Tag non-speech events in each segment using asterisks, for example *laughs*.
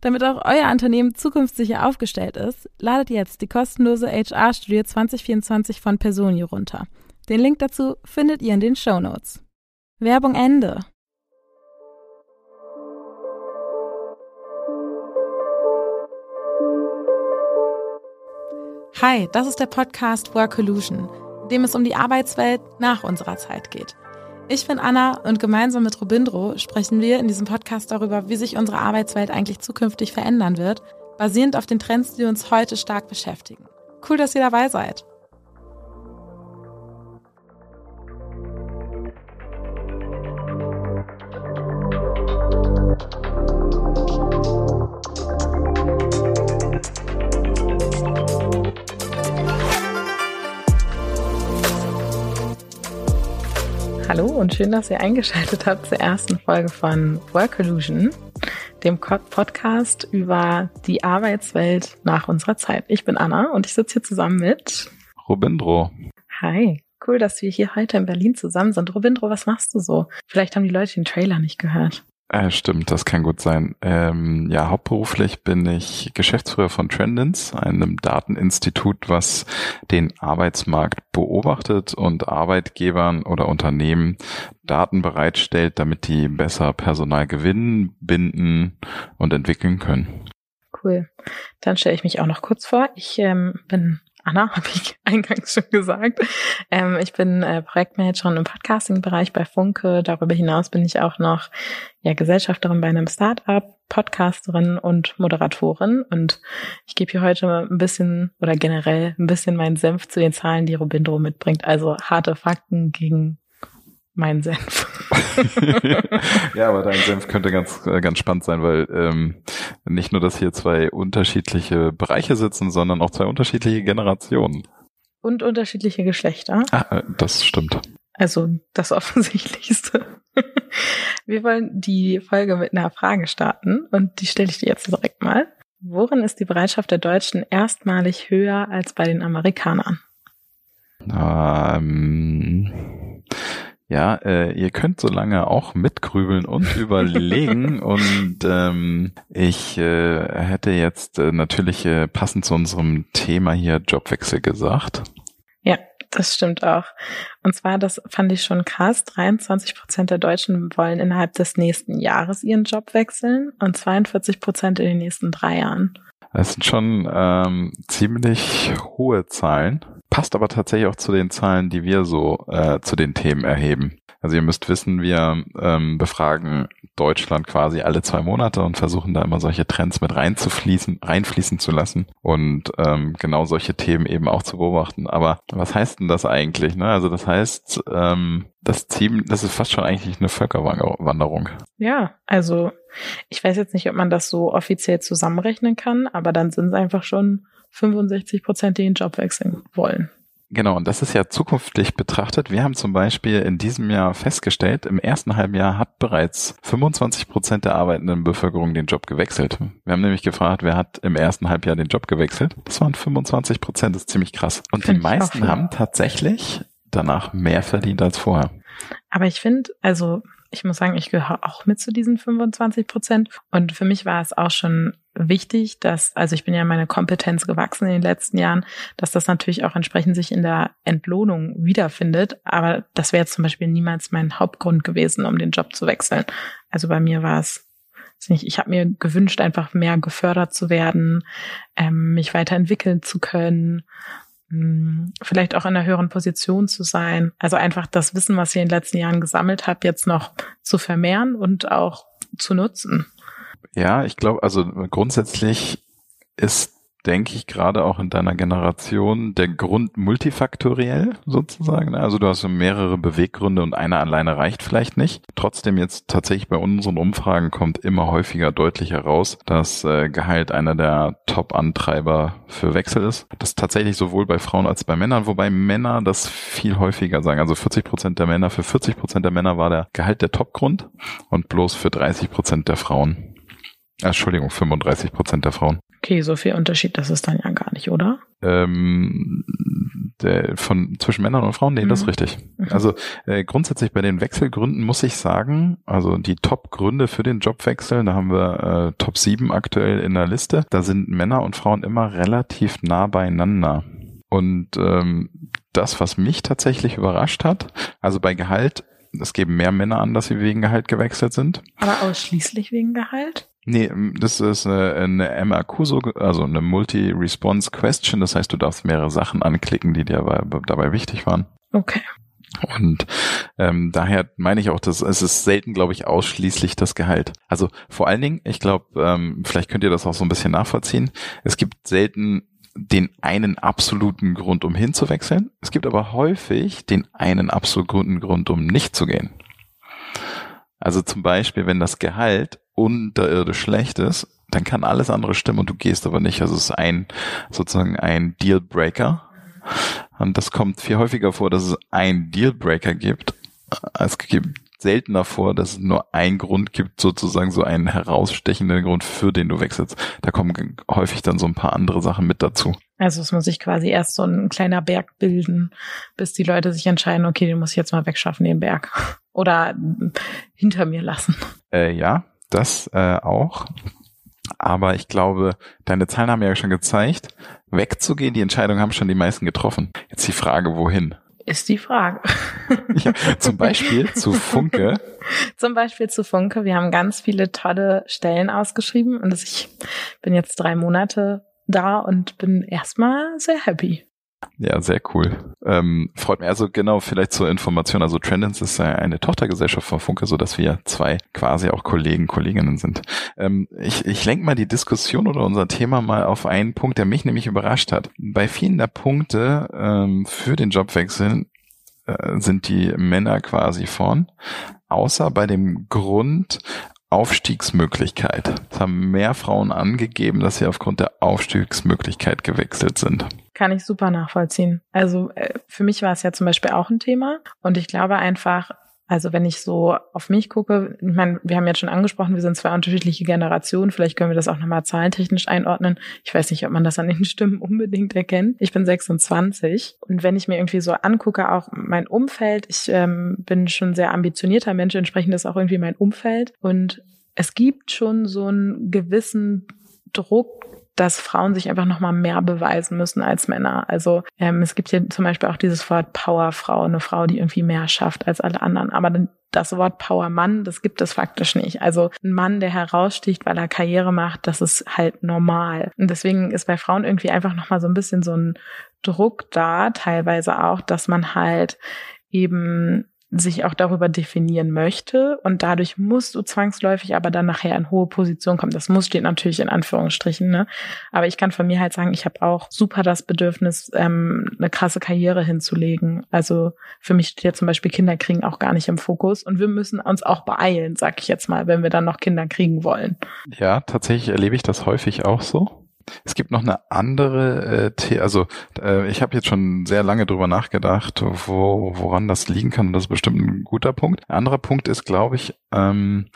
Damit auch euer Unternehmen zukunftssicher aufgestellt ist, ladet jetzt die kostenlose HR-Studie 2024 von Personio runter. Den Link dazu findet ihr in den Show Notes. Werbung Ende. Hi, das ist der Podcast Workolution, in dem es um die Arbeitswelt nach unserer Zeit geht. Ich bin Anna und gemeinsam mit Robindro sprechen wir in diesem Podcast darüber, wie sich unsere Arbeitswelt eigentlich zukünftig verändern wird, basierend auf den Trends, die uns heute stark beschäftigen. Cool, dass ihr dabei seid. Hallo und schön, dass ihr eingeschaltet habt zur ersten Folge von Work Illusion, dem Podcast über die Arbeitswelt nach unserer Zeit. Ich bin Anna und ich sitze hier zusammen mit Robindro. Hi, cool, dass wir hier heute in Berlin zusammen sind. Robindro, was machst du so? Vielleicht haben die Leute den Trailer nicht gehört. Äh, stimmt, das kann gut sein. Ähm, ja, hauptberuflich bin ich Geschäftsführer von Trendins, einem Dateninstitut, was den Arbeitsmarkt beobachtet und Arbeitgebern oder Unternehmen Daten bereitstellt, damit die besser Personal gewinnen, binden und entwickeln können. Cool. Dann stelle ich mich auch noch kurz vor. Ich ähm, bin Anna, *laughs* habe ich eingangs schon gesagt. Ähm, ich bin äh, Projektmanagerin im Podcasting-Bereich bei Funke. Darüber hinaus bin ich auch noch ja, Gesellschafterin bei einem Startup, Podcasterin und Moderatorin. Und ich gebe hier heute ein bisschen oder generell ein bisschen meinen Senf zu den Zahlen, die Robindro mitbringt. Also harte Fakten gegen meinen Senf. *laughs* ja, aber dein Senf könnte ganz, äh, ganz spannend sein, weil ähm, nicht nur, dass hier zwei unterschiedliche Bereiche sitzen, sondern auch zwei unterschiedliche Generationen. Und unterschiedliche Geschlechter. Ah, äh, das stimmt. Also das Offensichtlichste. *laughs* Wir wollen die Folge mit einer Frage starten und die stelle ich dir jetzt direkt mal. Worin ist die Bereitschaft der Deutschen erstmalig höher als bei den Amerikanern? Ähm, ja, äh, ihr könnt so lange auch mitgrübeln und *laughs* überlegen. und ähm, ich äh, hätte jetzt äh, natürlich äh, passend zu unserem Thema hier Jobwechsel gesagt. Ja, das stimmt auch. Und zwar, das fand ich schon krass, 23 Prozent der Deutschen wollen innerhalb des nächsten Jahres ihren Job wechseln und 42 Prozent in den nächsten drei Jahren. Das sind schon ähm, ziemlich hohe Zahlen. Passt aber tatsächlich auch zu den Zahlen, die wir so äh, zu den Themen erheben. Also ihr müsst wissen, wir ähm, befragen Deutschland quasi alle zwei Monate und versuchen da immer solche Trends mit reinzufließen, reinfließen zu lassen und ähm, genau solche Themen eben auch zu beobachten. Aber was heißt denn das eigentlich? Ne? Also das heißt, ähm, das Team, das ist fast schon eigentlich eine Völkerwanderung. Ja, also ich weiß jetzt nicht, ob man das so offiziell zusammenrechnen kann, aber dann sind es einfach schon 65 Prozent, die den Job wechseln wollen. Genau, und das ist ja zukünftig betrachtet. Wir haben zum Beispiel in diesem Jahr festgestellt, im ersten halben Jahr hat bereits 25 Prozent der arbeitenden Bevölkerung den Job gewechselt. Wir haben nämlich gefragt, wer hat im ersten Halbjahr den Job gewechselt? Das waren 25 Prozent, das ist ziemlich krass. Und Find die meisten haben tatsächlich danach mehr verdient als vorher. Aber ich finde, also ich muss sagen, ich gehöre auch mit zu diesen 25 Prozent. Und für mich war es auch schon wichtig, dass, also ich bin ja meine Kompetenz gewachsen in den letzten Jahren, dass das natürlich auch entsprechend sich in der Entlohnung wiederfindet. Aber das wäre zum Beispiel niemals mein Hauptgrund gewesen, um den Job zu wechseln. Also bei mir war es ich habe mir gewünscht, einfach mehr gefördert zu werden, ähm, mich weiterentwickeln zu können hm, vielleicht auch in einer höheren Position zu sein. Also einfach das Wissen, was ich in den letzten Jahren gesammelt habe, jetzt noch zu vermehren und auch zu nutzen. Ja, ich glaube, also grundsätzlich ist denke ich, gerade auch in deiner Generation der Grund multifaktoriell sozusagen. Also du hast mehrere Beweggründe und einer alleine reicht vielleicht nicht. Trotzdem jetzt tatsächlich bei unseren Umfragen kommt immer häufiger deutlich heraus, dass äh, Gehalt einer der Top-Antreiber für Wechsel ist. Das ist tatsächlich sowohl bei Frauen als bei Männern, wobei Männer das viel häufiger sagen. Also 40 Prozent der Männer, für 40 Prozent der Männer war der Gehalt der Top-Grund und bloß für 30 Prozent der Frauen. Entschuldigung, 35 Prozent der Frauen. Okay, so viel Unterschied, das ist dann ja gar nicht, oder? Ähm, der, von zwischen Männern und Frauen, nee, mhm. das ist mhm. richtig. Mhm. Also äh, grundsätzlich bei den Wechselgründen muss ich sagen, also die Top-Gründe für den Jobwechsel, da haben wir äh, Top 7 aktuell in der Liste, da sind Männer und Frauen immer relativ nah beieinander. Und ähm, das, was mich tatsächlich überrascht hat, also bei Gehalt, es geben mehr Männer an, dass sie wegen Gehalt gewechselt sind. Aber ausschließlich wegen Gehalt? Nee, das ist eine, eine MRQ, also eine Multi-Response Question. Das heißt, du darfst mehrere Sachen anklicken, die dir dabei, dabei wichtig waren. Okay. Und ähm, daher meine ich auch, dass es ist selten, glaube ich, ausschließlich das Gehalt. Also vor allen Dingen, ich glaube, ähm, vielleicht könnt ihr das auch so ein bisschen nachvollziehen. Es gibt selten den einen absoluten Grund, um hinzuwechseln. Es gibt aber häufig den einen absoluten Grund, um nicht zu gehen. Also zum Beispiel, wenn das Gehalt unterirdisch schlecht ist, dann kann alles andere stimmen und du gehst aber nicht. Also es ist ein sozusagen ein Dealbreaker. Und das kommt viel häufiger vor, dass es ein Dealbreaker gibt. Es gibt seltener vor, dass es nur einen Grund gibt, sozusagen so einen herausstechenden Grund, für den du wechselst. Da kommen häufig dann so ein paar andere Sachen mit dazu. Also es muss sich quasi erst so ein kleiner Berg bilden, bis die Leute sich entscheiden, okay, den muss ich jetzt mal wegschaffen, den Berg. *laughs* Oder hinter mir lassen. Äh, ja, das äh, auch. Aber ich glaube, deine Zahlen haben ja schon gezeigt, wegzugehen, die Entscheidung haben schon die meisten getroffen. Jetzt die Frage, wohin? Ist die Frage. *laughs* ja, zum Beispiel zu Funke. *laughs* Zum Beispiel zu Funke. Wir haben ganz viele tolle Stellen ausgeschrieben und ich bin jetzt drei Monate da und bin erstmal sehr happy. Ja, sehr cool. Ähm, freut mich also genau vielleicht zur Information. Also Trendens ist eine Tochtergesellschaft von Funke, so dass wir zwei quasi auch Kollegen, Kolleginnen sind. Ähm, ich ich lenke mal die Diskussion oder unser Thema mal auf einen Punkt, der mich nämlich überrascht hat. Bei vielen der Punkte ähm, für den Jobwechsel äh, sind die Männer quasi vorn, außer bei dem Grund Aufstiegsmöglichkeit. Es haben mehr Frauen angegeben, dass sie aufgrund der Aufstiegsmöglichkeit gewechselt sind. Kann ich super nachvollziehen. Also äh, für mich war es ja zum Beispiel auch ein Thema und ich glaube einfach, also wenn ich so auf mich gucke, ich meine, wir haben jetzt schon angesprochen, wir sind zwei unterschiedliche Generationen, vielleicht können wir das auch nochmal zahlentechnisch einordnen. Ich weiß nicht, ob man das an den *laughs* Stimmen unbedingt erkennt. Ich bin 26 und wenn ich mir irgendwie so angucke, auch mein Umfeld, ich ähm, bin schon sehr ambitionierter Mensch, entsprechend ist auch irgendwie mein Umfeld und es gibt schon so einen gewissen Druck, dass Frauen sich einfach noch mal mehr beweisen müssen als Männer. Also ähm, es gibt hier zum Beispiel auch dieses Wort Powerfrau, eine Frau, die irgendwie mehr schafft als alle anderen. Aber das Wort Powermann, das gibt es faktisch nicht. Also ein Mann, der heraussticht, weil er Karriere macht, das ist halt normal. Und deswegen ist bei Frauen irgendwie einfach noch mal so ein bisschen so ein Druck da, teilweise auch, dass man halt eben sich auch darüber definieren möchte und dadurch musst du zwangsläufig aber dann nachher in hohe Position kommen. Das muss steht natürlich in Anführungsstrichen, ne? Aber ich kann von mir halt sagen, ich habe auch super das Bedürfnis, ähm, eine krasse Karriere hinzulegen. Also für mich steht ja zum Beispiel Kinder kriegen auch gar nicht im Fokus und wir müssen uns auch beeilen, sag ich jetzt mal, wenn wir dann noch Kinder kriegen wollen. Ja, tatsächlich erlebe ich das häufig auch so es gibt noch eine andere, äh, also äh, ich habe jetzt schon sehr lange drüber nachgedacht, wo, woran das liegen kann. Und das ist bestimmt ein guter Punkt. Ein anderer Punkt ist, glaube ich, ähm,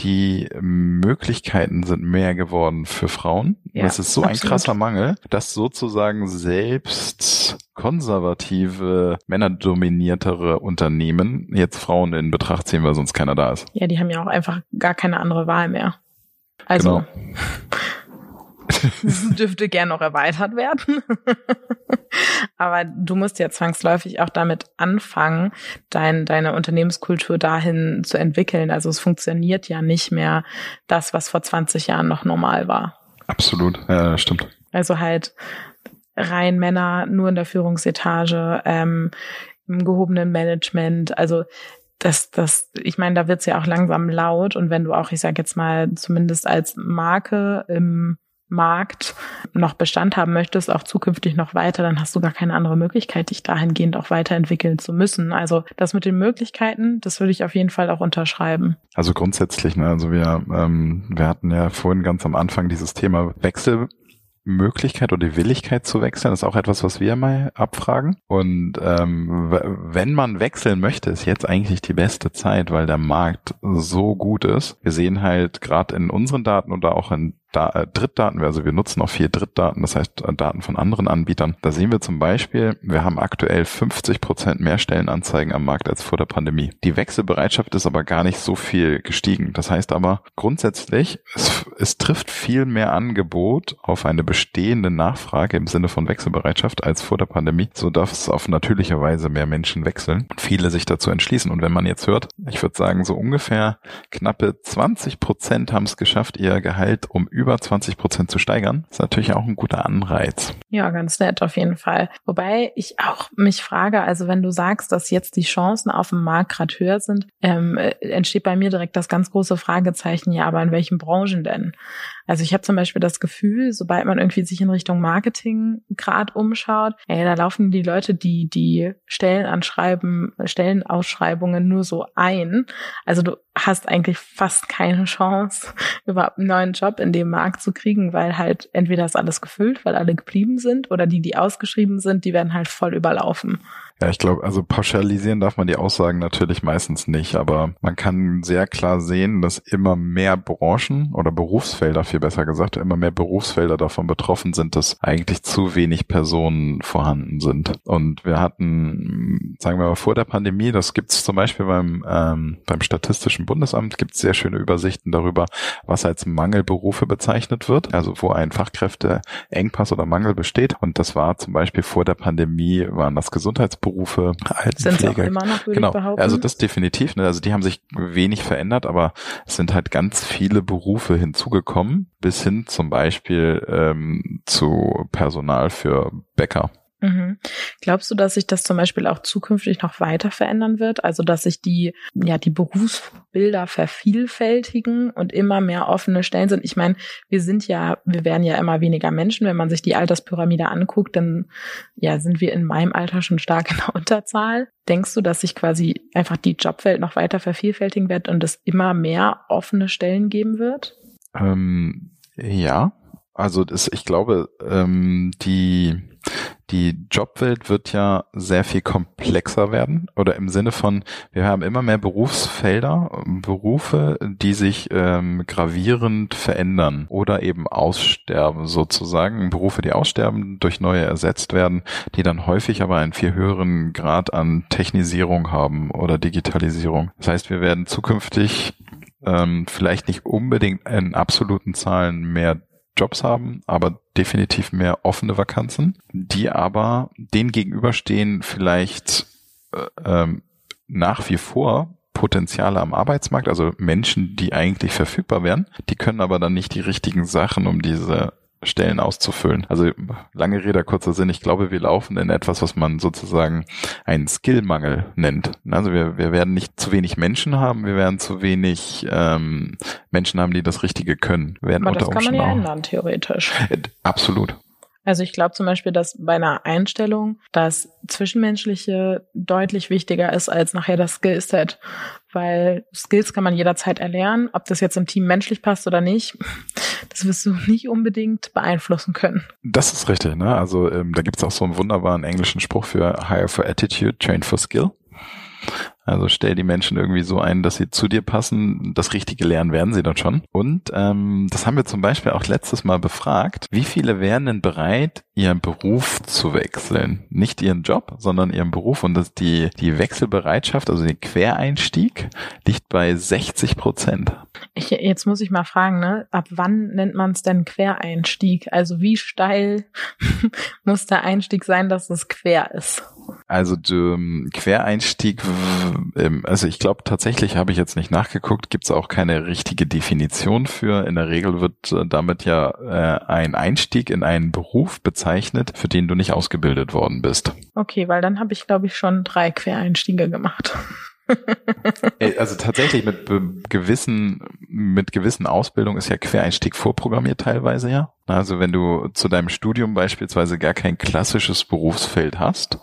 die Möglichkeiten sind mehr geworden für Frauen. Ja, das ist so absolut. ein krasser Mangel, dass sozusagen selbst konservative, männerdominiertere Unternehmen jetzt Frauen in Betracht ziehen, weil sonst keiner da ist. Ja, die haben ja auch einfach gar keine andere Wahl mehr. Also genau. *laughs* *laughs* dürfte gern noch erweitert werden. *laughs* Aber du musst ja zwangsläufig auch damit anfangen, dein, deine Unternehmenskultur dahin zu entwickeln. Also es funktioniert ja nicht mehr das, was vor 20 Jahren noch normal war. Absolut, ja, stimmt. Also halt rein Männer nur in der Führungsetage, ähm, im gehobenen Management. Also das, das, ich meine, da wird's ja auch langsam laut und wenn du auch, ich sag jetzt mal, zumindest als Marke im Markt noch Bestand haben möchtest, auch zukünftig noch weiter, dann hast du gar keine andere Möglichkeit, dich dahingehend auch weiterentwickeln zu müssen. Also das mit den Möglichkeiten, das würde ich auf jeden Fall auch unterschreiben. Also grundsätzlich, ne, also wir, ähm, wir hatten ja vorhin ganz am Anfang dieses Thema Wechsel Möglichkeit oder die Willigkeit zu wechseln ist auch etwas, was wir mal abfragen. Und ähm, wenn man wechseln möchte, ist jetzt eigentlich die beste Zeit, weil der Markt so gut ist. Wir sehen halt gerade in unseren Daten oder auch in da äh, Drittdaten, also wir nutzen auch viel Drittdaten, das heißt äh, Daten von anderen Anbietern. Da sehen wir zum Beispiel, wir haben aktuell 50 Prozent mehr Stellenanzeigen am Markt als vor der Pandemie. Die Wechselbereitschaft ist aber gar nicht so viel gestiegen. Das heißt aber grundsätzlich, es, es trifft viel mehr Angebot auf eine bestehende Nachfrage im Sinne von Wechselbereitschaft als vor der Pandemie, so darf es auf natürliche Weise mehr Menschen wechseln und viele sich dazu entschließen. Und wenn man jetzt hört, ich würde sagen, so ungefähr knappe 20 Prozent haben es geschafft, ihr Gehalt um über über 20 Prozent zu steigern, ist natürlich auch ein guter Anreiz. Ja, ganz nett auf jeden Fall. Wobei ich auch mich frage, also wenn du sagst, dass jetzt die Chancen auf dem Markt gerade höher sind, ähm, äh, entsteht bei mir direkt das ganz große Fragezeichen, ja, aber in welchen Branchen denn? Also ich habe zum Beispiel das Gefühl, sobald man irgendwie sich in Richtung Marketing gerade umschaut, ey, da laufen die Leute, die die Stellen anschreiben, Stellenausschreibungen nur so ein. Also du hast eigentlich fast keine Chance, *laughs* überhaupt einen neuen Job in dem Markt zu kriegen, weil halt entweder ist alles gefüllt, weil alle geblieben sind, oder die, die ausgeschrieben sind, die werden halt voll überlaufen. Ja, ich glaube, also pauschalisieren darf man die Aussagen natürlich meistens nicht, aber man kann sehr klar sehen, dass immer mehr Branchen oder Berufsfelder, viel besser gesagt, immer mehr Berufsfelder davon betroffen sind, dass eigentlich zu wenig Personen vorhanden sind. Und wir hatten, sagen wir mal, vor der Pandemie, das gibt's zum Beispiel beim, ähm, beim Statistischen Bundesamt, gibt's sehr schöne Übersichten darüber, was als Mangelberufe bezeichnet wird, also wo ein Fachkräfteengpass oder Mangel besteht. Und das war zum Beispiel vor der Pandemie, waren das Gesundheitsberufe, Berufe, Altenpflege. Auch immer noch, genau. behaupten. Also das definitiv. Ne? Also die haben sich wenig verändert, aber es sind halt ganz viele Berufe hinzugekommen, bis hin zum Beispiel ähm, zu Personal für Bäcker. Mhm. Glaubst du, dass sich das zum Beispiel auch zukünftig noch weiter verändern wird? Also, dass sich die, ja, die Berufsbilder vervielfältigen und immer mehr offene Stellen sind? Ich meine, wir sind ja, wir werden ja immer weniger Menschen. Wenn man sich die Alterspyramide anguckt, dann, ja, sind wir in meinem Alter schon stark *laughs* in der Unterzahl. Denkst du, dass sich quasi einfach die Jobwelt noch weiter vervielfältigen wird und es immer mehr offene Stellen geben wird? Ähm, ja, also das, ich glaube, ähm, die die Jobwelt wird ja sehr viel komplexer werden oder im Sinne von, wir haben immer mehr Berufsfelder, Berufe, die sich ähm, gravierend verändern oder eben aussterben sozusagen. Berufe, die aussterben, durch neue ersetzt werden, die dann häufig aber einen viel höheren Grad an Technisierung haben oder Digitalisierung. Das heißt, wir werden zukünftig ähm, vielleicht nicht unbedingt in absoluten Zahlen mehr Jobs haben, aber definitiv mehr offene Vakanzen, die aber denen gegenüberstehen vielleicht äh, ähm, nach wie vor Potenziale am Arbeitsmarkt, also Menschen, die eigentlich verfügbar wären, die können aber dann nicht die richtigen Sachen, um diese Stellen auszufüllen. Also lange Rede, kurzer Sinn. Ich glaube, wir laufen in etwas, was man sozusagen einen Skillmangel nennt. Also wir, wir werden nicht zu wenig Menschen haben, wir werden zu wenig ähm, Menschen haben, die das Richtige können. Wir werden Aber das kann man ja ändern, theoretisch. Äh, absolut. Also ich glaube zum Beispiel, dass bei einer Einstellung das Zwischenmenschliche deutlich wichtiger ist als nachher das Skillset. Weil Skills kann man jederzeit erlernen, ob das jetzt im Team menschlich passt oder nicht das wirst du nicht unbedingt beeinflussen können. Das ist richtig, ne? Also ähm, da gibt's auch so einen wunderbaren englischen Spruch für Hire for Attitude, Train for Skill. Also stell die Menschen irgendwie so ein, dass sie zu dir passen. Das Richtige lernen werden sie dann schon. Und ähm, das haben wir zum Beispiel auch letztes Mal befragt. Wie viele wären denn bereit, ihren Beruf zu wechseln? Nicht ihren Job, sondern ihren Beruf. Und das, die, die Wechselbereitschaft, also der Quereinstieg, liegt bei 60 Prozent. Ich, jetzt muss ich mal fragen, ne? ab wann nennt man es denn Quereinstieg? Also wie steil *laughs* muss der Einstieg sein, dass es quer ist? Also ähm, Quereinstieg, ähm, also ich glaube tatsächlich habe ich jetzt nicht nachgeguckt, gibt es auch keine richtige Definition für. In der Regel wird äh, damit ja äh, ein Einstieg in einen Beruf bezeichnet, für den du nicht ausgebildet worden bist. Okay, weil dann habe ich glaube ich schon drei Quereinstiege gemacht. also tatsächlich mit gewissen, mit gewissen Ausbildung ist ja Quereinstieg vorprogrammiert teilweise ja. Also wenn du zu deinem Studium beispielsweise gar kein klassisches Berufsfeld hast,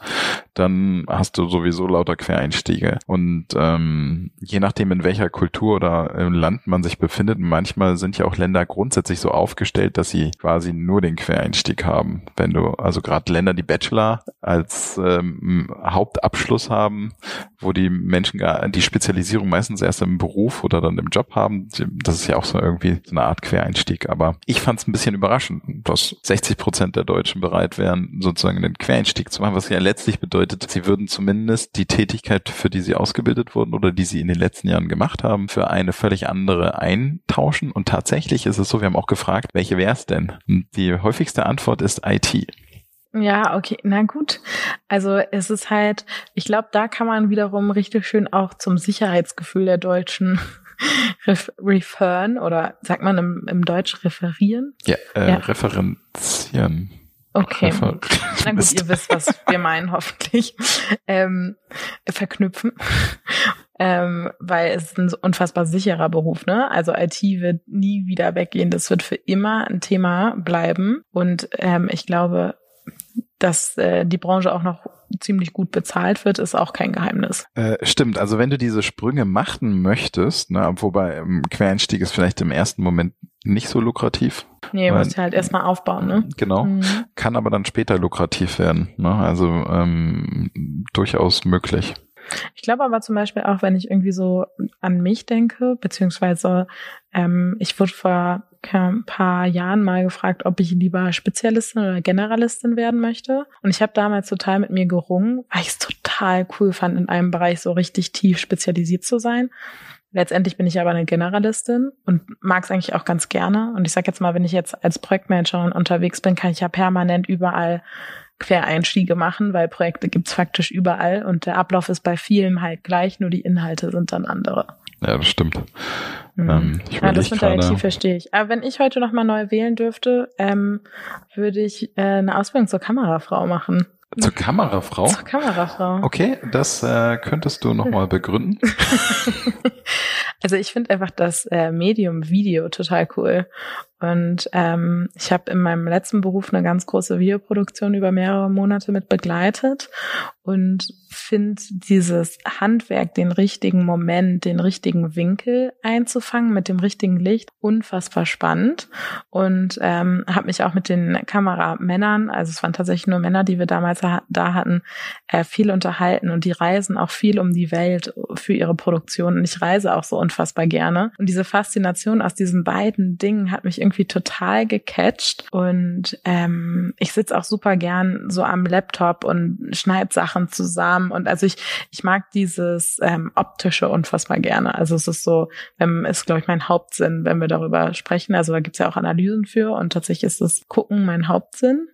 dann hast du sowieso lauter Quereinstiege. Und ähm, je nachdem, in welcher Kultur oder im Land man sich befindet, manchmal sind ja auch Länder grundsätzlich so aufgestellt, dass sie quasi nur den Quereinstieg haben. Wenn du, also gerade Länder, die Bachelor als ähm, Hauptabschluss haben, wo die Menschen gar die Spezialisierung meistens erst im Beruf oder dann im Job haben, das ist ja auch so irgendwie so eine Art Quereinstieg. Aber ich fand es ein bisschen überraschend dass 60 Prozent der Deutschen bereit wären, sozusagen einen Quereinstieg zu machen, was ja letztlich bedeutet, sie würden zumindest die Tätigkeit, für die sie ausgebildet wurden oder die sie in den letzten Jahren gemacht haben, für eine völlig andere eintauschen. Und tatsächlich ist es so, wir haben auch gefragt, welche wäre es denn? Die häufigste Antwort ist IT. Ja, okay, na gut. Also es ist halt, ich glaube, da kann man wiederum richtig schön auch zum Sicherheitsgefühl der Deutschen *laughs* referen oder sagt man im, im Deutsch referieren? Ja, äh, ja. referenzieren. Okay. Refer Na gut, ihr wisst, was wir meinen, hoffentlich. Ähm, verknüpfen. ähm, weil es ist ein unfassbar sicherer Beruf, ne? Also IT wird nie wieder weggehen. Das wird für immer ein Thema bleiben. Und ähm, ich glaube, dass äh, die Branche auch noch ziemlich gut bezahlt wird, ist auch kein Geheimnis. Äh, stimmt, also wenn du diese Sprünge machen möchtest, ne, wobei ähm, Quereinstieg ist vielleicht im ersten Moment nicht so lukrativ. Nee, weil, musst du halt erstmal aufbauen, ne? Genau. Mhm. Kann aber dann später lukrativ werden. Ne? Also ähm, durchaus möglich. Ich glaube aber zum Beispiel auch, wenn ich irgendwie so an mich denke, beziehungsweise ähm, ich wurde vor ein paar Jahren mal gefragt, ob ich lieber Spezialistin oder Generalistin werden möchte. Und ich habe damals total mit mir gerungen, weil ich es total cool fand, in einem Bereich so richtig tief spezialisiert zu sein. Letztendlich bin ich aber eine Generalistin und mag es eigentlich auch ganz gerne. Und ich sage jetzt mal, wenn ich jetzt als Projektmanagerin unterwegs bin, kann ich ja permanent überall Quereinstiege machen, weil Projekte gibt's faktisch überall und der Ablauf ist bei vielen halt gleich, nur die Inhalte sind dann andere. Ja, das stimmt. Mhm. Ähm, ja, das mit der IT verstehe ich. Aber wenn ich heute nochmal neu wählen dürfte, ähm, würde ich äh, eine Ausbildung zur Kamerafrau machen. Zur Kamerafrau? Zur Kamerafrau. Okay, das äh, könntest du nochmal begründen. *laughs* also ich finde einfach das äh, Medium Video total cool. Und ähm, ich habe in meinem letzten Beruf eine ganz große Videoproduktion über mehrere Monate mit begleitet und finde dieses Handwerk, den richtigen Moment, den richtigen Winkel einzufangen mit dem richtigen Licht unfassbar spannend. Und ähm, habe mich auch mit den Kameramännern, also es waren tatsächlich nur Männer, die wir damals da hatten, äh, viel unterhalten und die reisen auch viel um die Welt für ihre Produktion. Und ich reise auch so unfassbar gerne. Und diese Faszination aus diesen beiden Dingen hat mich irgendwie total gecatcht und ähm, ich sitze auch super gern so am Laptop und schneide Sachen zusammen und also ich, ich mag dieses ähm, optische unfassbar gerne. Also es ist so, ähm, ist glaube ich mein Hauptsinn, wenn wir darüber sprechen. Also da gibt's ja auch Analysen für und tatsächlich ist das Gucken mein Hauptsinn.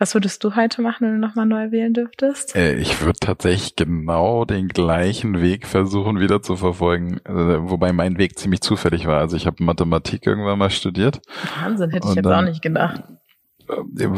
Was würdest du heute machen, wenn du nochmal neu wählen dürftest? Äh, ich würde tatsächlich genau den gleichen Weg versuchen wieder zu verfolgen, äh, wobei mein Weg ziemlich zufällig war. Also ich habe Mathematik irgendwann mal studiert. Wahnsinn, hätte ich jetzt dann, auch nicht gedacht. Äh,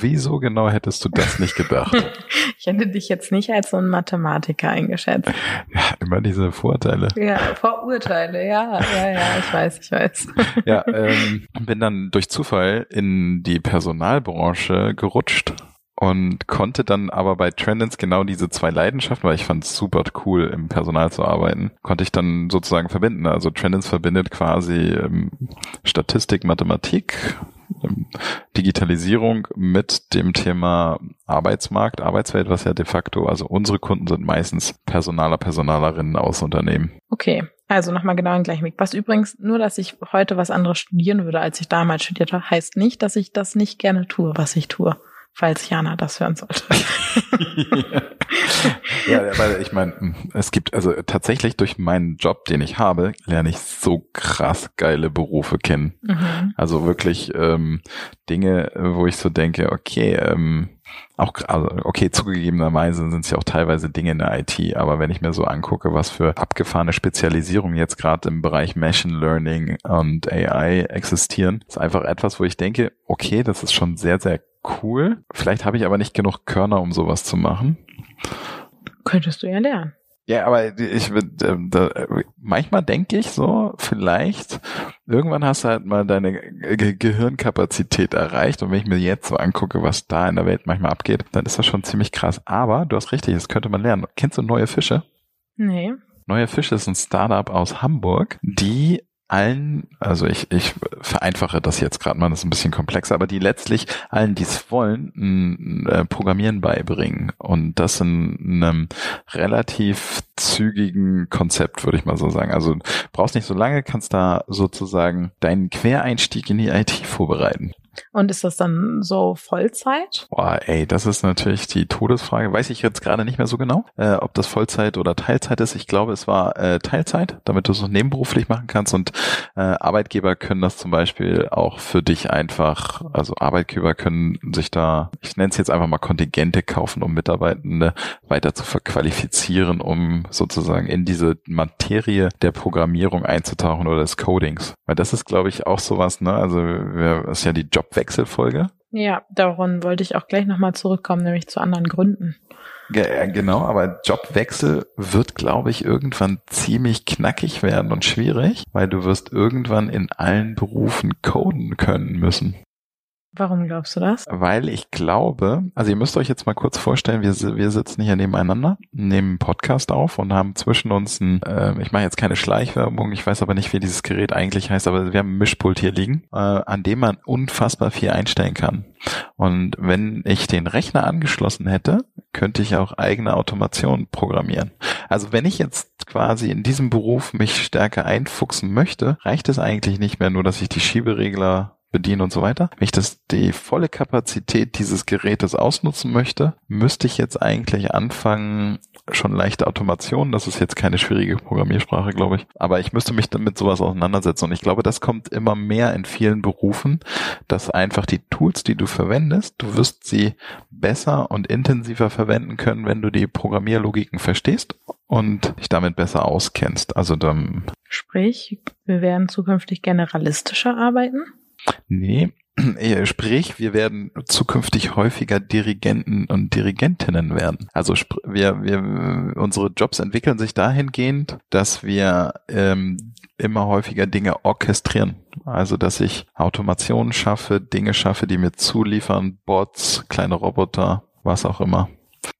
wieso genau hättest du das nicht gedacht? *laughs* ich hätte dich jetzt nicht als so ein Mathematiker eingeschätzt. *laughs* Ja, immer diese Vorteile. Ja, Vorurteile, ja, ja, ja, ich weiß, ich weiß. ja, *laughs* ähm, bin dann durch Zufall in die Personalbranche gerutscht und konnte dann aber bei Trendens genau diese zwei Leidenschaften, weil ich fand es super cool, im Personal zu arbeiten, konnte ich dann sozusagen verbinden. Also Trendens verbindet quasi ähm, Statistik, Mathematik, ähm, Digitalisierung mit dem Thema Arbeitsmarkt, Arbeitswelt, was ja de facto, also unsere Kunden sind meistens Personaler, Personalerinnen aus Unternehmen. Okay, also nochmal genau im gleichen Weg. Was übrigens nur, dass ich heute was anderes studieren würde, als ich damals studiert habe, heißt nicht, dass ich das nicht gerne tue, was ich tue falls Jana das hören sollte. *laughs* ja, weil ich meine, es gibt also tatsächlich durch meinen Job, den ich habe, lerne ich so krass geile Berufe kennen. Mhm. Also wirklich ähm, Dinge, wo ich so denke, okay, ähm, auch also okay, zugegebenerweise sind es ja auch teilweise Dinge in der IT, aber wenn ich mir so angucke, was für abgefahrene Spezialisierungen jetzt gerade im Bereich Machine Learning und AI existieren, ist einfach etwas, wo ich denke, okay, das ist schon sehr, sehr cool. Vielleicht habe ich aber nicht genug Körner, um sowas zu machen. Könntest du ja lernen. Ja, aber ich äh, da, manchmal denke ich so, vielleicht irgendwann hast du halt mal deine Ge Gehirnkapazität erreicht und wenn ich mir jetzt so angucke, was da in der Welt manchmal abgeht, dann ist das schon ziemlich krass. Aber du hast richtig, das könnte man lernen. Kennst du neue Fische? Nee. Neue Fische ist ein Startup aus Hamburg, die allen, also ich, ich vereinfache das jetzt gerade mal, das ist ein bisschen komplexer, aber die letztlich allen, die es wollen, ein, äh, Programmieren beibringen. Und das in einem relativ zügigen Konzept, würde ich mal so sagen. Also brauchst nicht so lange, kannst da sozusagen deinen Quereinstieg in die IT vorbereiten. Und ist das dann so Vollzeit? Boah, ey, das ist natürlich die Todesfrage. Weiß ich jetzt gerade nicht mehr so genau, äh, ob das Vollzeit oder Teilzeit ist. Ich glaube, es war äh, Teilzeit, damit du es nebenberuflich machen kannst. Und äh, Arbeitgeber können das zum Beispiel auch für dich einfach, also Arbeitgeber können sich da, ich nenne es jetzt einfach mal Kontingente kaufen, um Mitarbeitende weiter zu verqualifizieren, um sozusagen in diese Materie der Programmierung einzutauchen oder des Codings. Weil das ist, glaube ich, auch sowas, ne? Also wir, ist ja die Job Jobwechselfolge. Ja, daran wollte ich auch gleich nochmal zurückkommen, nämlich zu anderen Gründen. Ja, genau, aber Jobwechsel wird, glaube ich, irgendwann ziemlich knackig werden und schwierig, weil du wirst irgendwann in allen Berufen coden können müssen. Warum glaubst du das? Weil ich glaube, also ihr müsst euch jetzt mal kurz vorstellen, wir, wir sitzen hier nebeneinander, nehmen einen Podcast auf und haben zwischen uns ein, äh, ich mache jetzt keine Schleichwerbung, ich weiß aber nicht, wie dieses Gerät eigentlich heißt, aber wir haben ein Mischpult hier liegen, äh, an dem man unfassbar viel einstellen kann. Und wenn ich den Rechner angeschlossen hätte, könnte ich auch eigene Automation programmieren. Also wenn ich jetzt quasi in diesem Beruf mich stärker einfuchsen möchte, reicht es eigentlich nicht mehr nur, dass ich die Schieberegler bedienen und so weiter. Wenn ich das die volle Kapazität dieses Gerätes ausnutzen möchte, müsste ich jetzt eigentlich anfangen, schon leichte Automation, das ist jetzt keine schwierige Programmiersprache, glaube ich, aber ich müsste mich damit sowas auseinandersetzen und ich glaube, das kommt immer mehr in vielen Berufen, dass einfach die Tools, die du verwendest, du wirst sie besser und intensiver verwenden können, wenn du die Programmierlogiken verstehst und dich damit besser auskennst. Also dann Sprich, wir werden zukünftig generalistischer arbeiten? Nee, *clears throat* sprich, wir werden zukünftig häufiger Dirigenten und Dirigentinnen werden. Also wir, wir, unsere Jobs entwickeln sich dahingehend, dass wir ähm, immer häufiger Dinge orchestrieren. Also dass ich Automationen schaffe, Dinge schaffe, die mir zuliefern, Bots, kleine Roboter, was auch immer.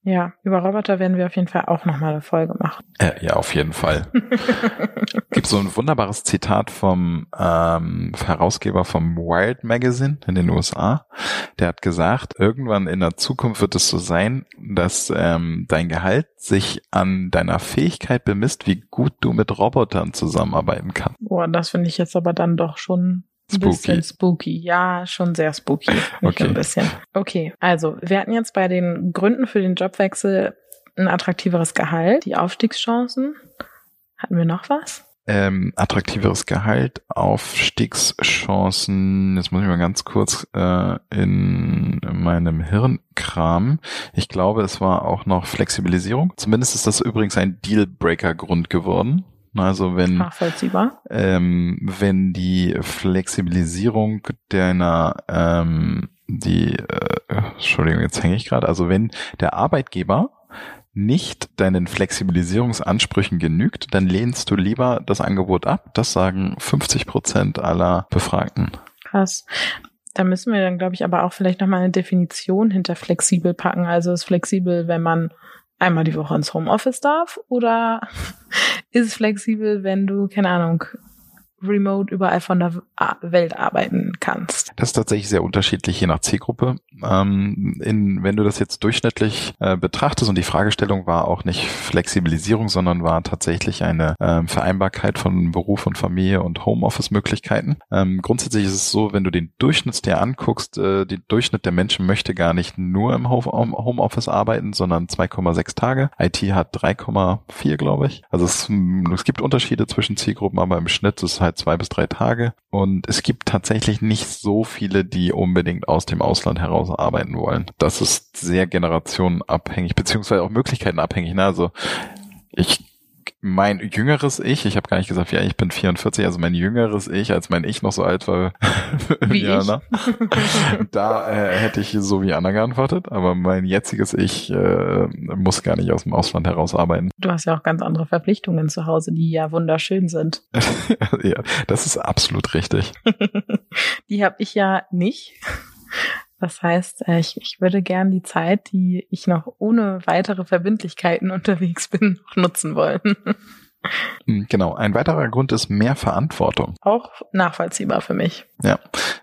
Ja, über Roboter werden wir auf jeden Fall auch nochmal eine Folge machen. Äh, ja, auf jeden Fall. *laughs* Gibt so ein wunderbares Zitat vom ähm, Herausgeber vom Wired Magazine in den USA. Der hat gesagt, irgendwann in der Zukunft wird es so sein, dass ähm, dein Gehalt sich an deiner Fähigkeit bemisst, wie gut du mit Robotern zusammenarbeiten kannst. Boah, das finde ich jetzt aber dann doch schon ein bisschen spooky. Ja, schon sehr spooky. Okay. Ein bisschen. Okay, also wir hatten jetzt bei den Gründen für den Jobwechsel ein attraktiveres Gehalt, die Aufstiegschancen. Hatten wir noch was? Ähm, attraktiveres Gehalt, Aufstiegschancen. Jetzt muss ich mal ganz kurz äh, in meinem Hirn kramen. Ich glaube, es war auch noch Flexibilisierung. Zumindest ist das übrigens ein Dealbreaker-Grund geworden. Also wenn, Nachvollziehbar. Ähm, wenn die Flexibilisierung deiner, ähm, die, äh, Entschuldigung, jetzt hänge ich gerade, also wenn der Arbeitgeber nicht deinen Flexibilisierungsansprüchen genügt, dann lehnst du lieber das Angebot ab. Das sagen 50 Prozent aller Befragten. Krass. Da müssen wir dann, glaube ich, aber auch vielleicht nochmal eine Definition hinter flexibel packen. Also ist flexibel, wenn man einmal die Woche ins Homeoffice darf oder *laughs* ist es flexibel, wenn du, keine Ahnung, remote überall von der Welt arbeiten kannst. Das ist tatsächlich sehr unterschiedlich je nach Zielgruppe. Ähm, in, wenn du das jetzt durchschnittlich äh, betrachtest und die Fragestellung war auch nicht Flexibilisierung, sondern war tatsächlich eine ähm, Vereinbarkeit von Beruf und Familie und Homeoffice-Möglichkeiten. Ähm, grundsätzlich ist es so, wenn du den Durchschnitt dir anguckst, äh, der Durchschnitt der Menschen möchte gar nicht nur im Homeoffice arbeiten, sondern 2,6 Tage. IT hat 3,4, glaube ich. Also es, es gibt Unterschiede zwischen Zielgruppen, aber im Schnitt ist halt halt zwei bis drei Tage. Und es gibt tatsächlich nicht so viele, die unbedingt aus dem Ausland heraus arbeiten wollen. Das ist sehr generationenabhängig, beziehungsweise auch möglichkeitenabhängig. Ne? Also ich mein jüngeres Ich, ich habe gar nicht gesagt, ja, ich bin 44, also mein jüngeres Ich, als mein Ich noch so alt war *laughs* wie Anna, *laughs* da äh, hätte ich so wie Anna geantwortet, aber mein jetziges Ich äh, muss gar nicht aus dem Ausland heraus arbeiten. Du hast ja auch ganz andere Verpflichtungen zu Hause, die ja wunderschön sind. *laughs* ja, das ist absolut richtig. die habe ich ja nicht. Das heißt, äh, ich, ich würde gern die Zeit, die ich noch ohne weitere Verbindlichkeiten *laughs* unterwegs bin, noch nutzen wollen. Hm, genau. Ein weiterer Grund ist mehr Verantwortung. Auch nachvollziehbar für mich. Ja.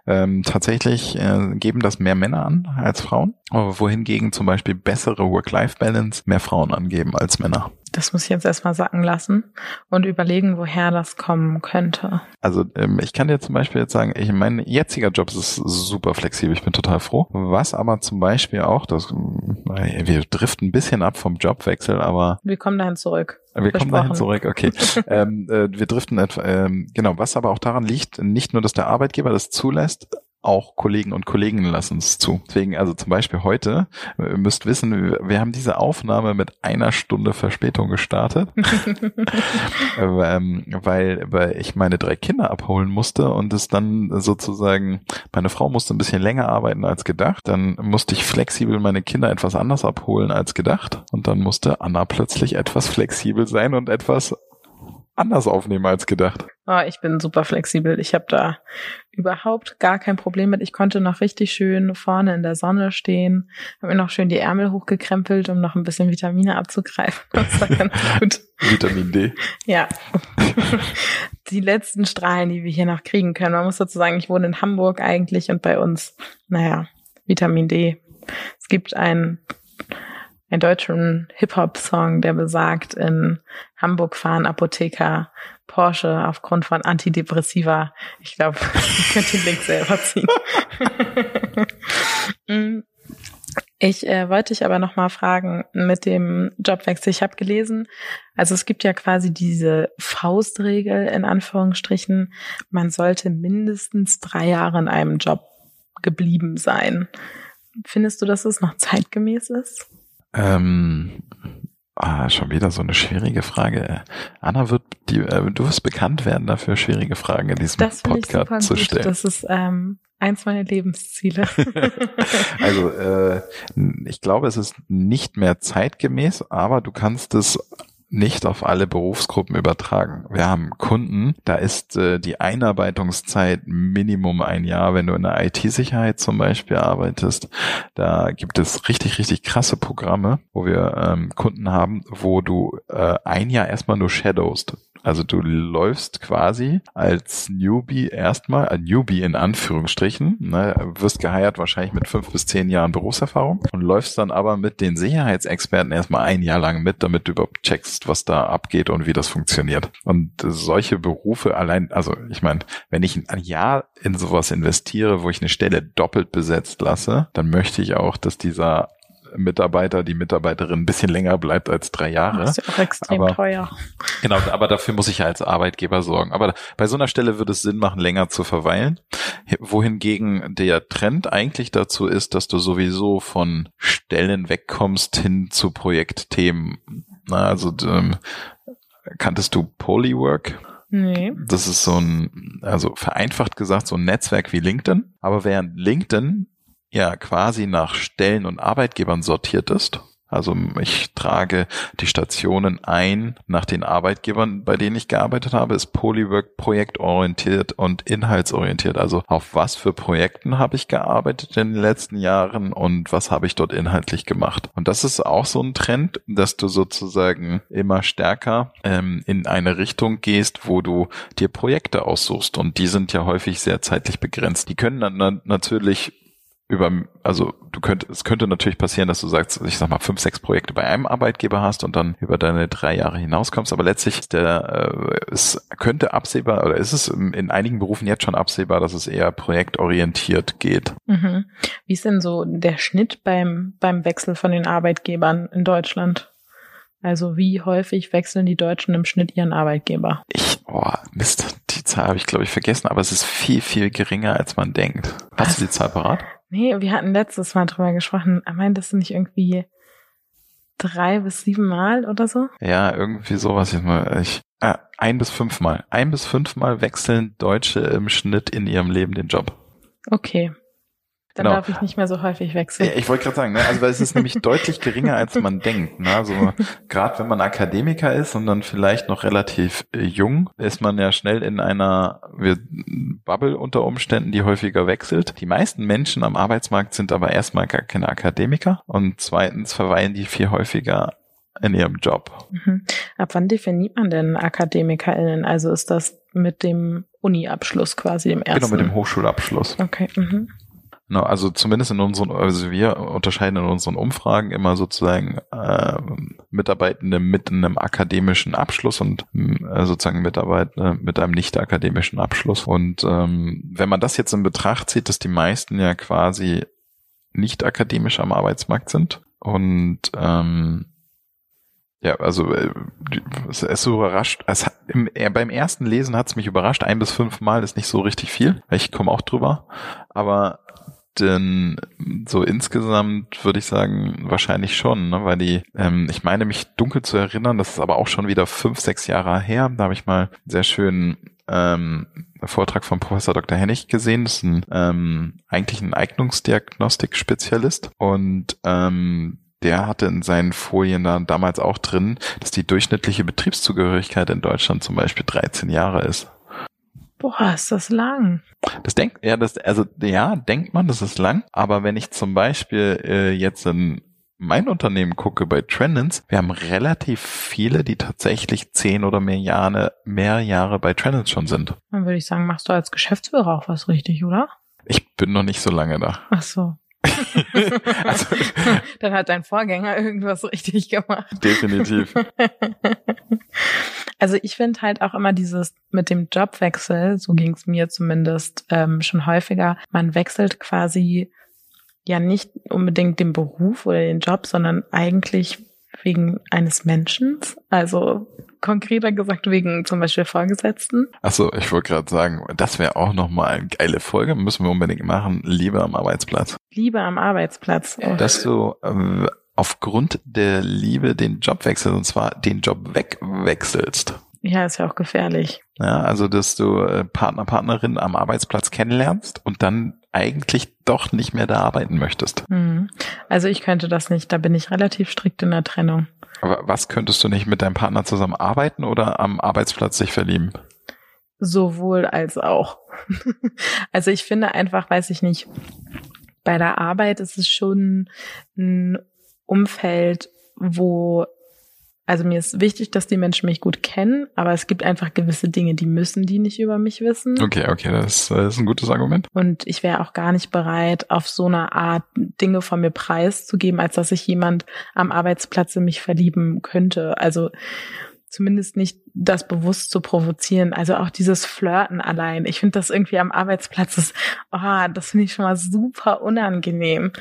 Ähm, tatsächlich äh, geben das mehr Männer an als Frauen, aber wohingegen zum Beispiel bessere Work-Life-Balance mehr Frauen angeben als Männer. Das muss ich jetzt erstmal sacken lassen und überlegen, woher das kommen könnte. Also ähm, ich kann dir zum Beispiel jetzt sagen, ich, mein jetziger Job ist super flexibel, ich bin total froh. Was aber zum Beispiel auch, das, äh, wir driften ein bisschen ab vom Jobwechsel, aber... Wir kommen dahin zurück. Wir kommen dahin zurück, okay. *laughs* ähm, äh, wir driften etwa, ähm, genau, was aber auch daran liegt, nicht nur, dass der Arbeitgeber das zulässt, auch Kollegen und Kolleginnen lassen es zu. Deswegen, also zum Beispiel heute, ihr müsst wissen, wir haben diese Aufnahme mit einer Stunde Verspätung gestartet, *laughs* ähm, weil, weil ich meine drei Kinder abholen musste und es dann sozusagen, meine Frau musste ein bisschen länger arbeiten als gedacht, dann musste ich flexibel meine Kinder etwas anders abholen als gedacht. Und dann musste Anna plötzlich etwas flexibel sein und etwas anders aufnehmen als gedacht. Oh, ich bin super flexibel. Ich habe da überhaupt gar kein Problem mit. Ich konnte noch richtig schön vorne in der Sonne stehen, habe mir noch schön die Ärmel hochgekrempelt, um noch ein bisschen Vitamine abzugreifen. *laughs* Das war ganz gut. Vitamin D. Ja. *laughs* die letzten Strahlen, die wir hier noch kriegen können. Man muss dazu sagen, ich wohne in Hamburg eigentlich und bei uns, naja, Vitamin D. Es gibt ein einen deutschen Hip-Hop-Song, der besagt, in Hamburg fahren Apotheker Porsche aufgrund von Antidepressiva. Ich glaube, *laughs* ihr könnt den Link selber ziehen. *laughs* Mm. ich äh, wollte dich aber noch mal fragen mit dem Jobwechsel. Ich habe gelesen, also es gibt ja quasi diese Faustregel in Anführungsstrichen, man sollte mindestens drei Jahre in einem Job geblieben sein. Findest du, dass es noch zeitgemäß ist? Ähm, ah, schon wieder so eine schwierige Frage. Anna wird, die, äh, du wirst bekannt werden dafür, schwierige Fragen in diesem das Podcast zu stellen. Das ist ähm, eins meiner Lebensziele. *laughs* also äh, ich glaube, es ist nicht mehr zeitgemäß, aber du kannst es nicht auf alle Berufsgruppen übertragen. Wir haben Kunden, da ist äh, die Einarbeitungszeit Minimum ein Jahr, wenn du in der IT-Sicherheit zum Beispiel arbeitest. Da gibt es richtig, richtig krasse Programme, wo wir ähm, Kunden haben, wo du äh, ein Jahr erstmal nur shadowst. Also du läufst quasi als Newbie erstmal, ein Newbie in Anführungsstrichen, ne, wirst geheiert wahrscheinlich mit fünf bis zehn Jahren Berufserfahrung und läufst dann aber mit den Sicherheitsexperten erstmal ein Jahr lang mit, damit du überhaupt checkst, was da abgeht und wie das funktioniert. Und solche Berufe allein, also ich meine, wenn ich ein Jahr in sowas investiere, wo ich eine Stelle doppelt besetzt lasse, dann möchte ich auch, dass dieser Mitarbeiter, die Mitarbeiterin ein bisschen länger bleibt als drei Jahre. Das ist ja auch extrem aber, teuer. Genau, aber dafür muss ich ja als Arbeitgeber sorgen. Aber bei so einer Stelle würde es Sinn machen, länger zu verweilen. Wohingegen der Trend eigentlich dazu ist, dass du sowieso von Stellen wegkommst hin zu Projektthemen. Na, also ähm, kanntest du Polywork? Nee. Das ist so ein, also vereinfacht gesagt, so ein Netzwerk wie LinkedIn. Aber während LinkedIn ja quasi nach Stellen und Arbeitgebern sortiert ist, Also ich trage die Stationen ein nach den Arbeitgebern, bei denen ich gearbeitet habe, ist Polywork projektorientiert und inhaltsorientiert. Also auf was für Projekten habe ich gearbeitet in den letzten Jahren und was habe ich dort inhaltlich gemacht. Und das ist auch so ein Trend, dass du sozusagen immer stärker ähm, in eine Richtung gehst, wo du dir Projekte aussuchst. Und die sind ja häufig sehr zeitlich begrenzt. Die können dann natürlich über, also du könntest, es könnte natürlich passieren, dass du sagst, ich sag mal, fünf, sechs Projekte bei einem Arbeitgeber hast und dann über deine drei Jahre hinauskommst. Aber letztlich ist der, äh, es könnte absehbar oder ist es in einigen Berufen jetzt schon absehbar, dass es eher projektorientiert geht. Mhm. Wie ist denn so der Schnitt beim, beim Wechsel von den Arbeitgebern in Deutschland? Also wie häufig wechseln die Deutschen im Schnitt ihren Arbeitgeber? Ich, oh, Mist, die Zahl habe ich glaube ich vergessen, aber es ist viel, viel geringer, als man denkt. Hast du die Zahl parat? Nee, wir hatten letztes Mal drüber gesprochen. Er meint, das sind nicht irgendwie drei bis sieben Mal oder so? Ja, irgendwie sowas. Ich, mal, ich, äh, ein bis fünfmal. Ein bis fünfmal wechseln Deutsche im Schnitt in ihrem Leben den Job. Okay. Dann genau. darf ich nicht mehr so häufig wechseln. Ich wollte gerade sagen, ne? also weil es ist nämlich deutlich geringer, als man *laughs* denkt. Ne? Also gerade wenn man Akademiker ist und dann vielleicht noch relativ äh, jung, ist man ja schnell in einer Bubble unter Umständen, die häufiger wechselt. Die meisten Menschen am Arbeitsmarkt sind aber erstmal gar keine Akademiker und zweitens verweilen die viel häufiger in ihrem Job. Mhm. Ab wann definiert man denn AkademikerInnen? Also ist das mit dem Uni-Abschluss quasi im ersten? Genau, mit dem Hochschulabschluss. Okay. Mhm. No, also zumindest in unseren, also wir unterscheiden in unseren Umfragen immer sozusagen äh, Mitarbeitende mit einem akademischen Abschluss und äh, sozusagen Mitarbeitende mit einem nicht akademischen Abschluss. Und ähm, wenn man das jetzt in Betracht zieht, dass die meisten ja quasi nicht akademisch am Arbeitsmarkt sind und ähm, ja, also äh, es ist so überrascht. Es im, äh, beim ersten Lesen hat es mich überrascht. Ein bis fünf Mal ist nicht so richtig viel. Ich komme auch drüber. Aber denn so insgesamt würde ich sagen, wahrscheinlich schon, ne? weil die, ähm, ich meine mich dunkel zu erinnern, das ist aber auch schon wieder fünf, sechs Jahre her. Da habe ich mal sehr schön ähm, Vortrag von Professor Dr. Hennig gesehen. Das ist ein, ähm, eigentlich ein Eignungsdiagnostik-Spezialist und ähm, der hatte in seinen Folien da damals auch drin, dass die durchschnittliche Betriebszugehörigkeit in Deutschland zum Beispiel 13 Jahre ist. Boah, ist das lang. Das denkt, ja, das, also, ja, denkt man, das ist lang. Aber wenn ich zum Beispiel äh, jetzt in mein Unternehmen gucke bei Trendens, wir haben relativ viele, die tatsächlich zehn oder mehr Jahre, mehr Jahre bei Trendens schon sind. Dann würde ich sagen, machst du als Geschäftsführer auch was richtig, oder? Ich bin noch nicht so lange da. Ach so. *laughs* also, *laughs* Dann hat dein Vorgänger irgendwas richtig gemacht. Definitiv. *laughs* Also ich finde halt auch immer dieses mit dem Jobwechsel, so ging es mir zumindest ähm, schon häufiger, man wechselt quasi ja nicht unbedingt den Beruf oder den Job, sondern eigentlich wegen eines Menschen. Also konkreter gesagt wegen zum Beispiel Vorgesetzten. Achso, ich wollte gerade sagen, das wäre auch nochmal eine geile Folge, müssen wir unbedingt machen. Liebe am Arbeitsplatz. Liebe am Arbeitsplatz. Oh. Dass du äh, aufgrund der Liebe den Job wechselst und zwar den Job wegwechselst. Ja, ist ja auch gefährlich. Ja, also dass du äh, Partner, Partnerin am Arbeitsplatz kennenlernst und dann eigentlich doch nicht mehr da arbeiten möchtest. Mhm. Also ich könnte das nicht, da bin ich relativ strikt in der Trennung. Aber was könntest du nicht mit deinem Partner zusammen arbeiten oder am Arbeitsplatz sich verlieben? Sowohl als auch. *laughs* also ich finde einfach, weiß ich nicht, bei der Arbeit ist es schon ein Umfeld, wo, also mir ist wichtig, dass die Menschen mich gut kennen, aber es gibt einfach gewisse Dinge, die müssen die nicht über mich wissen. Okay, okay, das, das ist ein gutes Argument. Und ich wäre auch gar nicht bereit, auf so eine Art Dinge von mir preiszugeben, als dass sich jemand am Arbeitsplatz in mich verlieben könnte. Also zumindest nicht das bewusst zu provozieren. Also auch dieses Flirten allein. Ich finde das irgendwie am Arbeitsplatz ist, oh, das finde ich schon mal super unangenehm.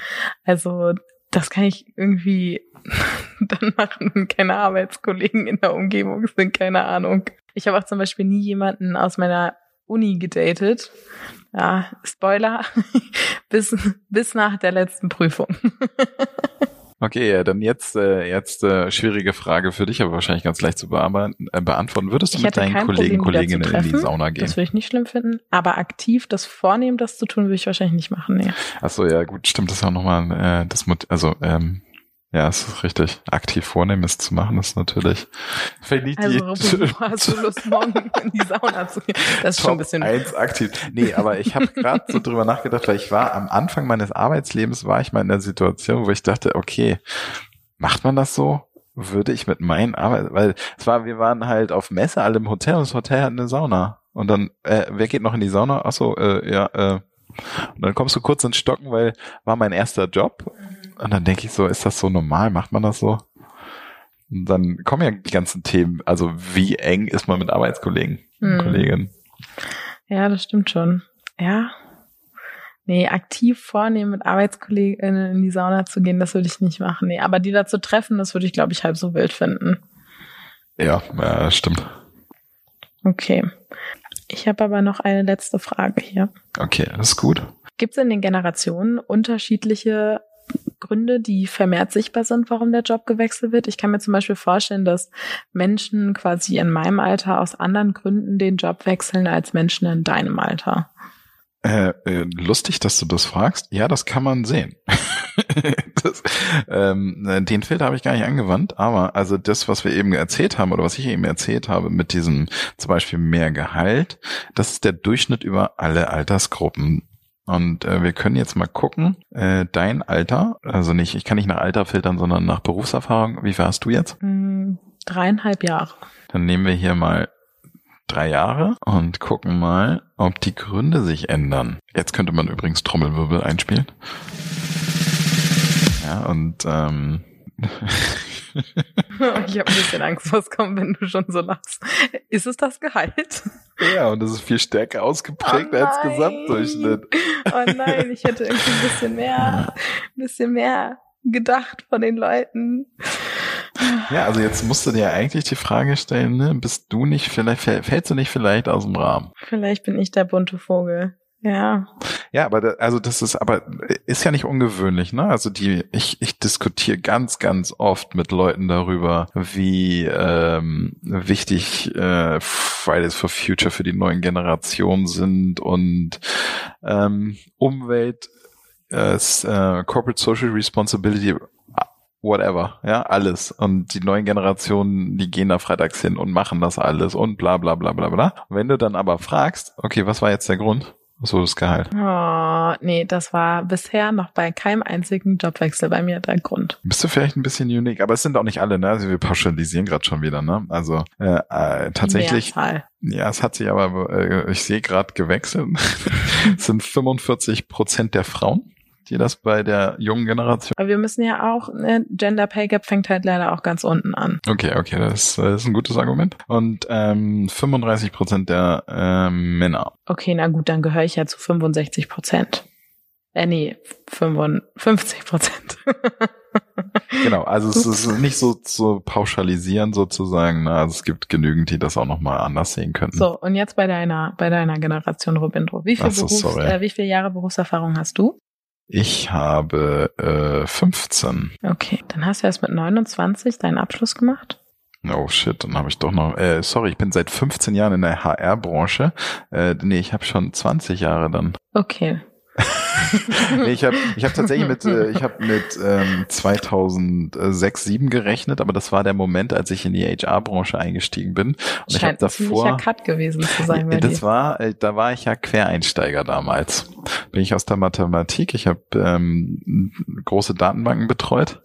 Also das kann ich irgendwie *laughs* dann machen, wenn keine Arbeitskollegen in der Umgebung sind, keine Ahnung. Ich habe auch zum Beispiel nie jemanden aus meiner Uni gedatet. Ja, Spoiler, *laughs* bis, bis nach der letzten Prüfung. *laughs* Okay, ja, dann jetzt, äh, jetzt äh, schwierige Frage für dich, aber wahrscheinlich ganz leicht zu beantworten. Äh, beantworten. Würdest du ich mit deinen Kollegen, Kolleginnen in die Sauna gehen? Das würde ich nicht schlimm finden, aber aktiv das vornehmen, das zu tun, würde ich wahrscheinlich nicht machen. Nee. Ach so, ja gut, stimmt, das ist auch nochmal äh, das Mut, also ähm, Ja, es ist richtig. Aktiv vornehmen, es zu machen, ist natürlich. Nicht also, wo *laughs* hast du Lust, morgen in die Sauna zu gehen? Das ist schon ein bisschen. Eins aktiv. Nee, aber ich habe gerade so drüber nachgedacht, weil ich war am Anfang meines Arbeitslebens, war ich mal in der Situation, wo ich dachte, okay, macht man das so? Würde ich mit meinen Arbeit, weil es war, wir waren halt auf Messe alle im Hotel und das Hotel hat eine Sauna. Und dann, äh, wer geht noch in die Sauna? Achso, äh, ja, äh, und dann kommst du kurz ins Stocken, weil war mein erster Job. Und dann denke ich so, ist das so normal? Macht man das so? Und dann kommen ja die ganzen Themen. Also wie eng ist man mit Arbeitskollegen und hm. Kolleginnen? Ja, das stimmt schon. Ja. Nee, aktiv vornehmen, mit Arbeitskolleginnen in die Sauna zu gehen, das würde ich nicht machen. Nee, aber die da zu treffen, das würde ich, glaube ich, halb so wild finden. Ja, ja, stimmt. Okay. Ich habe aber noch eine letzte Frage hier. Okay, das ist gut. Gibt es in den Generationen unterschiedliche Gründe, die vermehrt sichtbar sind, warum der Job gewechselt wird. Ich kann mir zum Beispiel vorstellen, dass Menschen quasi in meinem Alter aus anderen Gründen den Job wechseln als Menschen in deinem Alter. Äh, äh, lustig, dass du das fragst. Ja, das kann man sehen. *laughs* das, ähm, den Filter habe ich gar nicht angewandt, aber also das, was wir eben erzählt haben oder was ich eben erzählt habe mit diesem zum Beispiel mehr Gehalt, das ist der Durchschnitt über alle Altersgruppen. Und äh, wir können jetzt mal gucken, äh, dein Alter, also nicht, ich kann nicht nach Alter filtern, sondern nach Berufserfahrung. Wie viel hast du jetzt? Mm, dreieinhalb Jahre. Dann nehmen wir hier mal drei Jahre und gucken mal, ob die Gründe sich ändern. Jetzt könnte man übrigens Trommelwirbel einspielen. Ja, und ähm, *laughs* ich habe ein bisschen Angst, was kommt, wenn du schon so lachst. Ist es das Gehalt? Ja, und das ist viel stärker ausgeprägt oh als Gesamtdurchschnitt. Oh nein, ich hätte irgendwie ein bisschen mehr, ein bisschen mehr gedacht von den Leuten. Ja, also jetzt musst du dir eigentlich die Frage stellen, ne? Bist du nicht vielleicht, fällst du nicht vielleicht aus dem Rahmen? Vielleicht bin ich der bunte Vogel. Ja. Ja, aber da, also das ist aber ist ja nicht ungewöhnlich, ne? Also die ich ich diskutiere ganz ganz oft mit Leuten darüber, wie ähm, wichtig äh, Fridays for Future für die neuen Generationen sind und ähm, Umwelt, äh, äh, Corporate Social Responsibility whatever, ja, alles. Und die neuen Generationen, die gehen da freitags hin und machen das alles und bla bla bla bla bla. Wenn du dann aber fragst, okay, was war jetzt der Grund? So das Gehalt. Oh, nee, das war bisher noch bei keinem einzigen Jobwechsel bei mir der Grund. Bist du vielleicht ein bisschen unique, aber es sind auch nicht alle, ne? Also wir pauschalisieren gerade schon wieder, ne? Also äh, äh, tatsächlich. Mehrzahl. Ja, es hat sich aber, äh, ich sehe gerade gewechselt. *laughs* es sind 45 Prozent der Frauen die das bei der jungen Generation? Aber wir müssen ja auch, ne, Gender Pay Gap fängt halt leider auch ganz unten an. Okay, okay, das, das ist ein gutes Argument. Und ähm, 35 Prozent der ähm, Männer. Okay, na gut, dann gehöre ich ja zu 65 Prozent. Äh, nee, 55 Prozent. *laughs* genau, also es ist nicht so zu pauschalisieren sozusagen. Ne? Also es gibt genügend, die das auch nochmal anders sehen könnten. So, und jetzt bei deiner, bei deiner Generation Robindro. Wie, viel so, Berufs-, äh, wie viele Jahre Berufserfahrung hast du? Ich habe äh, 15. Okay, dann hast du erst mit 29 deinen Abschluss gemacht? Oh shit, dann habe ich doch noch. Äh, sorry, ich bin seit 15 Jahren in der HR-Branche. Äh, nee, ich habe schon 20 Jahre dann. Okay, nee, ich habe ich hab tatsächlich mit, äh, ich habe mit ähm, 2006, 7 gerechnet, aber das war der Moment, als ich in die HR-Branche eingestiegen bin. Und ich habe davor. Ein Cut gewesen zu sein. Bei das dir. war, äh, da war ich ja Quereinsteiger damals. Bin ich aus der Mathematik. Ich habe ähm, große Datenbanken betreut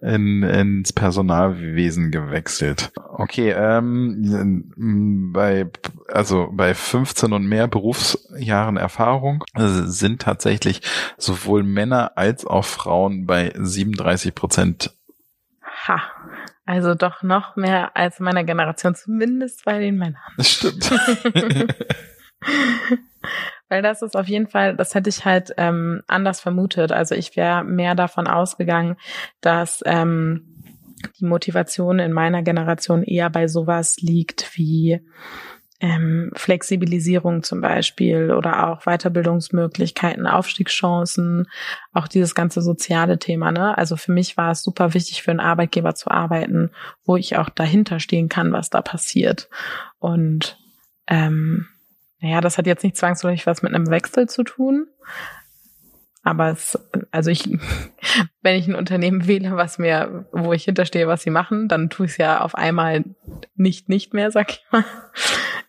in, ins Personalwesen gewechselt. Okay, ähm, bei also bei 15 und mehr Berufsjahren Erfahrung sind tatsächlich sowohl Männer als auch Frauen bei 37 Prozent. Ha. Also doch noch mehr als meiner Generation, zumindest bei den Männern. Das stimmt. *laughs* *laughs* Weil das ist auf jeden Fall, das hätte ich halt ähm, anders vermutet. Also ich wäre mehr davon ausgegangen, dass ähm, die Motivation in meiner Generation eher bei sowas liegt wie ähm, Flexibilisierung zum Beispiel oder auch Weiterbildungsmöglichkeiten, Aufstiegschancen, auch dieses ganze soziale Thema. Ne? Also für mich war es super wichtig, für einen Arbeitgeber zu arbeiten, wo ich auch dahinter stehen kann, was da passiert. Und ähm, naja, das hat jetzt nicht zwangsläufig was mit einem Wechsel zu tun. Aber es, also ich, *laughs* wenn ich ein Unternehmen wähle, was mir, wo ich hinterstehe, was sie machen, dann tue ich es ja auf einmal nicht, nicht mehr, sag ich mal.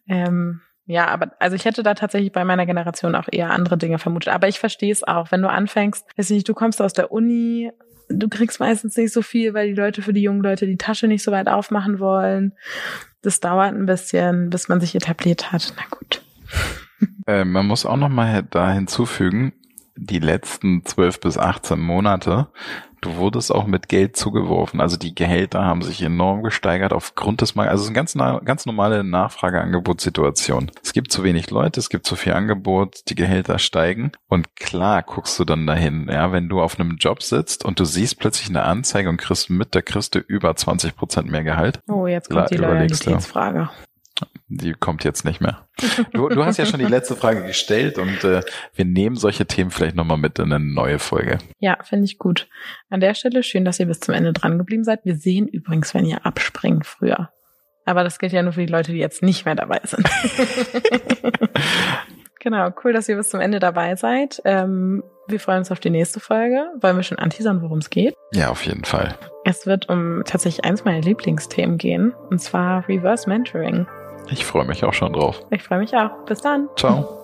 Ähm, ja, aber also ich hätte da tatsächlich bei meiner Generation auch eher andere Dinge vermutet. Aber ich verstehe es auch, wenn du anfängst, weiß nicht, du kommst aus der Uni, du kriegst meistens nicht so viel, weil die Leute für die jungen Leute die Tasche nicht so weit aufmachen wollen. Das dauert ein bisschen, bis man sich etabliert hat. Na gut. *laughs* Äh, man muss auch noch mal da hinzufügen, die letzten zwölf bis 18 Monate, du wurdest auch mit Geld zugeworfen. Also die Gehälter haben sich enorm gesteigert aufgrund des Marktes. Also es ist eine ganz, ganz normale Nachfrage-Angebotssituation. Es gibt zu wenig Leute, es gibt zu viel Angebot, die Gehälter steigen. Und klar guckst du dann dahin, ja, wenn du auf einem Job sitzt und du siehst plötzlich eine Anzeige und kriegst mit, da kriegst du über 20 Prozent mehr Gehalt. Oh, jetzt kommt die Loyalitätsfrage die kommt jetzt nicht mehr. Du, du hast ja schon die letzte Frage gestellt und äh, wir nehmen solche Themen vielleicht nochmal mit in eine neue Folge. Ja, finde ich gut. An der Stelle schön, dass ihr bis zum Ende dran geblieben seid. Wir sehen übrigens, wenn ihr abspringt früher. Aber das gilt ja nur für die Leute, die jetzt nicht mehr dabei sind. *laughs* genau, cool, dass ihr bis zum Ende dabei seid. Ähm, wir freuen uns auf die nächste Folge. Wollen wir schon anteasern, worum es geht? Ja, auf jeden Fall. Es wird um tatsächlich eins meiner Lieblingsthemen gehen, und zwar Reverse Mentoring. Ich freue mich auch schon drauf. Ich freue mich auch. Bis dann. Ciao.